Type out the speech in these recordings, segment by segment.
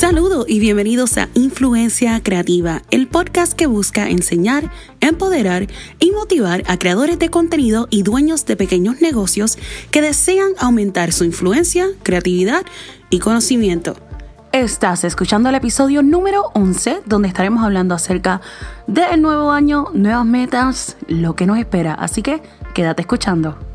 Saludos y bienvenidos a Influencia Creativa, el podcast que busca enseñar, empoderar y motivar a creadores de contenido y dueños de pequeños negocios que desean aumentar su influencia, creatividad y conocimiento. Estás escuchando el episodio número 11 donde estaremos hablando acerca del nuevo año, nuevas metas, lo que nos espera. Así que quédate escuchando.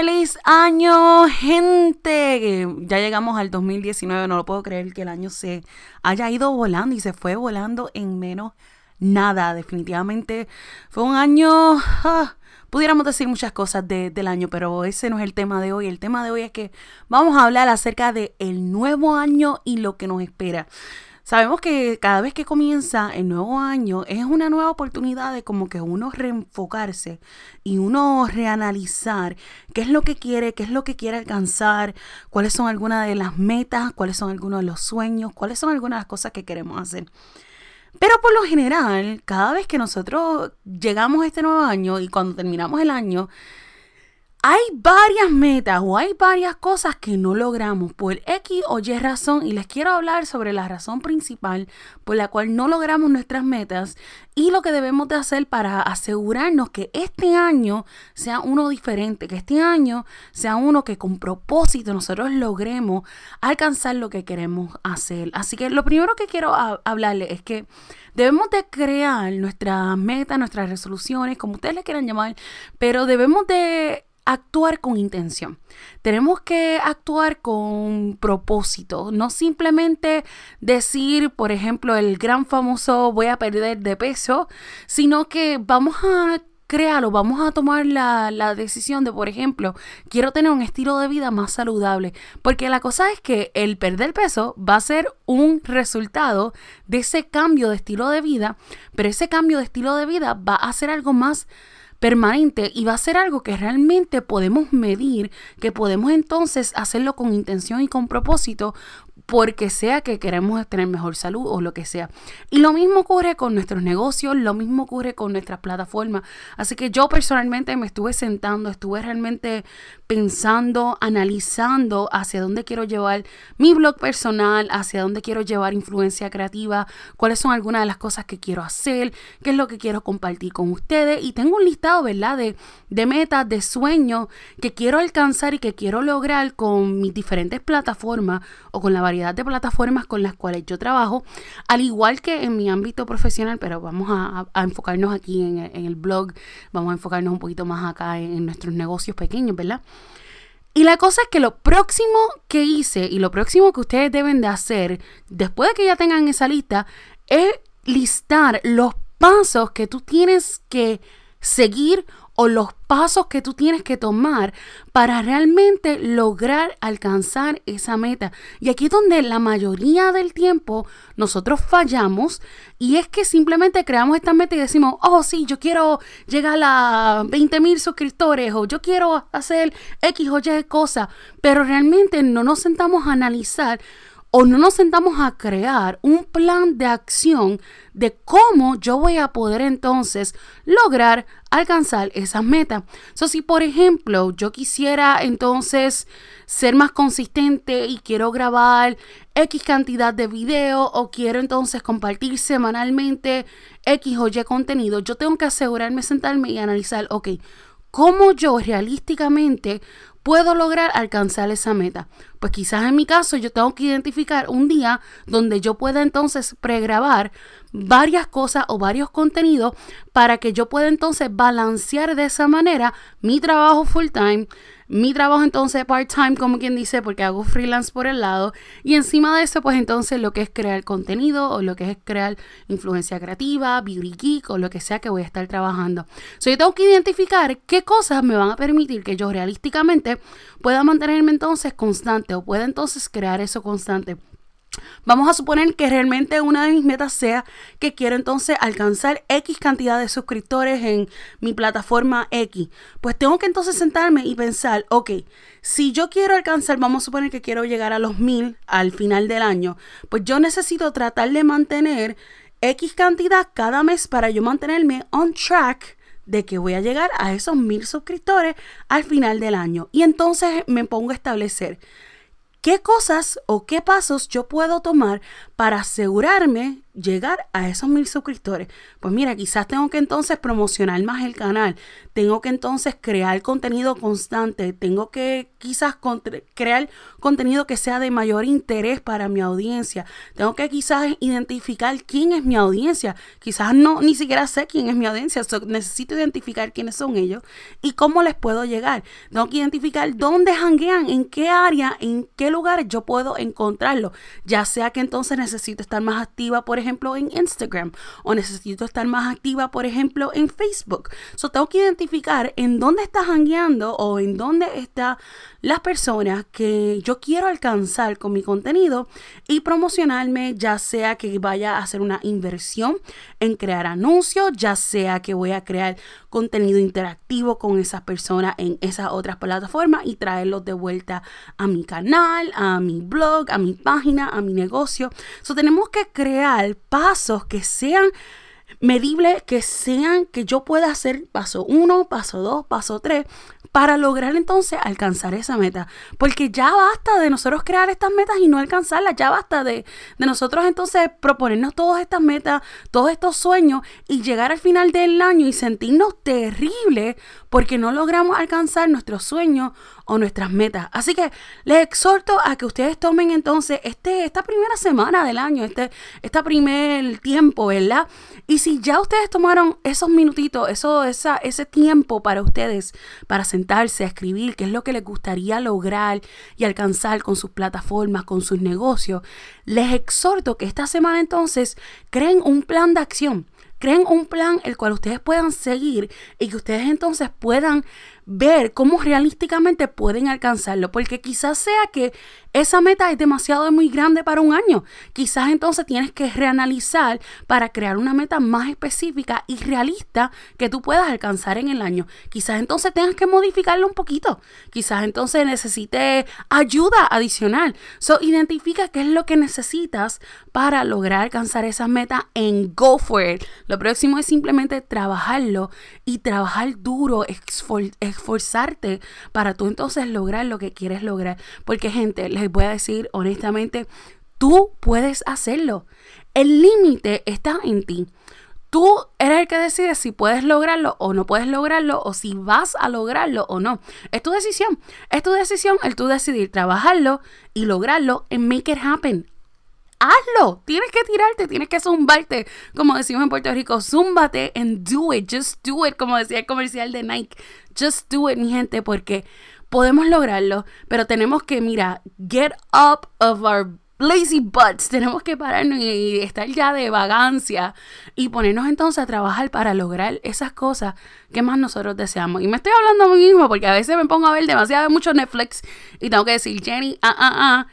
¡Feliz año, gente! Ya llegamos al 2019, no lo puedo creer que el año se haya ido volando y se fue volando en menos nada. Definitivamente fue un año... Ah, pudiéramos decir muchas cosas del año, pero ese no es el tema de hoy. El tema de hoy es que vamos a hablar acerca del el nuevo año y lo que nos espera. Sabemos que cada vez que comienza el nuevo año es una nueva oportunidad de como que uno reenfocarse y uno reanalizar qué es lo que quiere, qué es lo que quiere alcanzar, cuáles son algunas de las metas, cuáles son algunos de los sueños, cuáles son algunas de las cosas que queremos hacer. Pero por lo general, cada vez que nosotros llegamos a este nuevo año y cuando terminamos el año, hay varias metas o hay varias cosas que no logramos por X o Y razón y les quiero hablar sobre la razón principal por la cual no logramos nuestras metas y lo que debemos de hacer para asegurarnos que este año sea uno diferente, que este año sea uno que con propósito nosotros logremos alcanzar lo que queremos hacer. Así que lo primero que quiero hablarles es que debemos de crear nuestras metas, nuestras resoluciones, como ustedes le quieran llamar, pero debemos de actuar con intención. Tenemos que actuar con propósito, no simplemente decir, por ejemplo, el gran famoso voy a perder de peso, sino que vamos a crearlo, vamos a tomar la, la, decisión de, por ejemplo, quiero tener un estilo de vida más saludable. Porque la cosa es que el perder peso va a ser un resultado de ese cambio de estilo de vida, pero ese cambio de estilo de vida va a ser algo más permanente y va a ser algo que realmente podemos medir, que podemos entonces hacerlo con intención y con propósito, porque sea que queremos tener mejor salud o lo que sea. Y lo mismo ocurre con nuestros negocios, lo mismo ocurre con nuestras plataformas. Así que yo personalmente me estuve sentando, estuve realmente pensando, analizando hacia dónde quiero llevar mi blog personal, hacia dónde quiero llevar influencia creativa, cuáles son algunas de las cosas que quiero hacer, qué es lo que quiero compartir con ustedes. Y tengo un listado, ¿verdad? De, de metas, de sueños que quiero alcanzar y que quiero lograr con mis diferentes plataformas o con la variedad de plataformas con las cuales yo trabajo, al igual que en mi ámbito profesional, pero vamos a, enfocarnos aquí en el, blog, vamos a enfocarnos un poquito más acá en, nuestros negocios pequeños, ¿verdad? Y la cosa es que lo próximo que hice y lo próximo que ustedes deben de hacer después de que ya tengan esa lista es listar los pasos que tú tienes que seguir o los pasos que tú tienes que tomar para realmente lograr alcanzar esa meta. Y aquí es donde la mayoría del tiempo nosotros fallamos y es que simplemente creamos esta meta y decimos, oh sí, yo quiero llegar a 20 mil suscriptores o yo quiero hacer X o Y cosa, pero realmente no nos sentamos a analizar o no nos sentamos a crear un plan de acción de cómo yo voy a poder entonces lograr alcanzar esas metas. So, si por ejemplo yo quisiera entonces ser más consistente y quiero grabar X cantidad de video o quiero entonces compartir semanalmente X o Y contenido, yo tengo que asegurarme, sentarme y analizar, ok, ¿cómo yo realísticamente puedo lograr alcanzar esa meta? Pues quizás en mi caso yo tengo que identificar un día donde yo pueda entonces pregrabar varias cosas o varios contenidos para que yo pueda entonces balancear de esa manera mi trabajo full time, mi trabajo entonces part-time, como quien dice, porque hago freelance por el lado. Y encima de eso, pues entonces lo que es crear contenido o lo que es crear influencia creativa, beauty geek o lo que sea que voy a estar trabajando. So, yo tengo que identificar qué cosas me van a permitir que yo realísticamente pueda mantenerme entonces constante o pueda entonces crear eso constante. Vamos a suponer que realmente una de mis metas sea que quiero entonces alcanzar X cantidad de suscriptores en mi plataforma X. Pues tengo que entonces sentarme y pensar, ok, si yo quiero alcanzar, vamos a suponer que quiero llegar a los mil al final del año, pues yo necesito tratar de mantener X cantidad cada mes para yo mantenerme on track de que voy a llegar a esos mil suscriptores al final del año. Y entonces me pongo a establecer qué cosas o qué pasos yo puedo tomar para asegurarme llegar a esos mil suscriptores. Pues mira, quizás tengo que entonces promocionar más el canal, tengo que entonces crear contenido constante, tengo que quizás crear contenido que sea de mayor interés para mi audiencia, tengo que quizás identificar quién es mi audiencia, quizás no ni siquiera sé quién es mi audiencia, necesito identificar quiénes son ellos y cómo les puedo llegar, tengo que identificar dónde hanguean, en qué área, en qué lugares yo puedo encontrarlo, ya sea que entonces necesito estar más activa, por ejemplo, en Instagram o necesito estar más activa, por ejemplo, en Facebook. So, tengo que identificar en dónde está hangueando o en dónde están las personas que yo quiero alcanzar con mi contenido y promocionarme, ya sea que vaya a hacer una inversión en crear anuncios, ya sea que voy a crear contenido interactivo con esas personas en esas otras plataformas y traerlos de vuelta a mi canal, a mi blog, a mi página, a mi negocio. So, tenemos que crear pasos que sean medibles, que sean que yo pueda hacer paso 1, paso 2, paso 3 para lograr entonces alcanzar esa meta. Porque ya basta de nosotros crear estas metas y no alcanzarlas, ya basta de, de nosotros entonces proponernos todas estas metas, todos estos sueños y llegar al final del año y sentirnos terribles porque no logramos alcanzar nuestros sueños o nuestras metas. Así que les exhorto a que ustedes tomen entonces este, esta primera semana del año, este, este primer tiempo, ¿verdad? Y si ya ustedes tomaron esos minutitos, eso, esa, ese tiempo para ustedes, para sentarse a escribir qué es lo que les gustaría lograr y alcanzar con sus plataformas, con sus negocios, les exhorto que esta semana entonces creen un plan de acción. Creen un plan el cual ustedes puedan seguir y que ustedes entonces puedan ver cómo realísticamente pueden alcanzarlo, porque quizás sea que esa meta es demasiado muy grande para un año. Quizás entonces tienes que reanalizar para crear una meta más específica y realista que tú puedas alcanzar en el año. Quizás entonces tengas que modificarlo un poquito. Quizás entonces necesites ayuda adicional. So, identifica qué es lo que necesitas para lograr alcanzar esa meta en Go For. Lo próximo es simplemente trabajarlo y trabajar duro, esforzarte para tú entonces lograr lo que quieres lograr. Porque gente, les voy a decir honestamente, tú puedes hacerlo. El límite está en ti. Tú eres el que decide si puedes lograrlo o no puedes lograrlo o si vas a lograrlo o no. Es tu decisión. Es tu decisión el tú decidir trabajarlo y lograrlo en make it happen hazlo. Tienes que tirarte, tienes que zumbarte. Como decimos en Puerto Rico, zúmbate and do it. Just do it, como decía el comercial de Nike. Just do it, mi gente, porque podemos lograrlo, pero tenemos que, mira, get up of our lazy butts. Tenemos que pararnos y estar ya de vagancia y ponernos entonces a trabajar para lograr esas cosas que más nosotros deseamos. Y me estoy hablando a mí mismo porque a veces me pongo a ver demasiado mucho Netflix y tengo que decir, Jenny, ah, ah, ah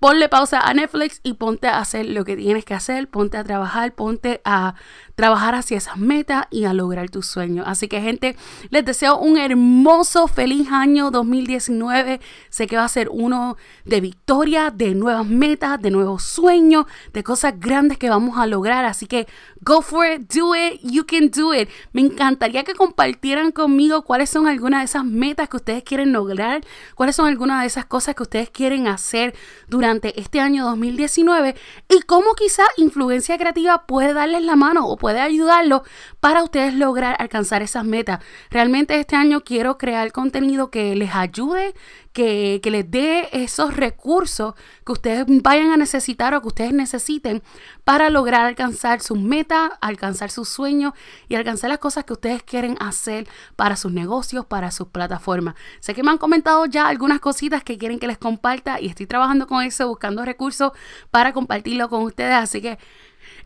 ponle pausa a Netflix y ponte a hacer lo que tienes que hacer, ponte a trabajar, ponte a trabajar hacia esas metas y a lograr tus sueños. Así que gente, les deseo un hermoso, feliz año 2019. Sé que va a ser uno de victoria, de nuevas metas, de nuevos sueños, de cosas grandes que vamos a lograr. Así que go for it, do it, you can do it. Me encantaría que compartieran conmigo cuáles son algunas de esas metas que ustedes quieren lograr, cuáles son algunas de esas cosas que ustedes quieren hacer durante este año 2019 y cómo quizá influencia creativa puede darles la mano o puede puede ayudarlo para ustedes lograr alcanzar esas metas. Realmente este año quiero crear contenido que les ayude, que, les dé esos recursos que ustedes vayan a necesitar o que ustedes necesiten para lograr alcanzar sus metas, alcanzar sus sueños y alcanzar las cosas que ustedes quieren hacer para sus negocios, para sus plataformas. Sé que me han comentado ya algunas cositas que quieren que les comparta y estoy trabajando con eso, buscando recursos para compartirlo con ustedes. Así que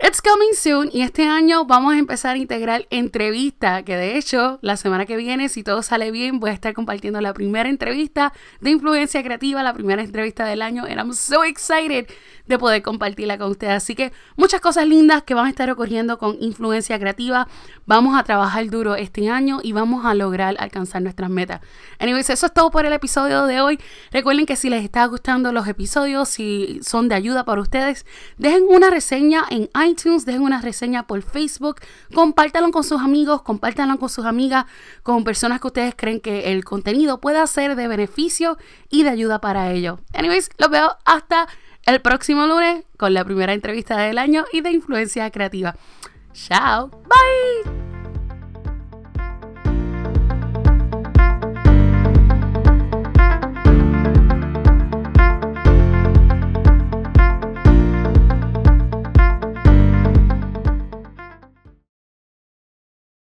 It's coming soon y este año vamos a empezar a integrar entrevista, que de hecho la semana que viene, si todo sale bien, voy a estar compartiendo la primera entrevista de influencia creativa, la primera entrevista del año, and I'm so excited de poder compartirla con ustedes. Así que muchas cosas lindas que van a estar ocurriendo con influencia creativa. Vamos a trabajar duro este año y vamos a lograr alcanzar nuestras metas. Anyways, eso es todo por el episodio de hoy. Recuerden que si les está gustando los episodios, si son de ayuda para ustedes, dejen una reseña en iTunes, dejen una reseña por Facebook, compártanlo con sus amigos, compártanlo con sus amigas, con personas que ustedes creen que el contenido pueda ser de beneficio y de ayuda para ellos. Anyways, los veo hasta el próximo lunes con la primera entrevista del año y de influencia creativa. Chao, bye.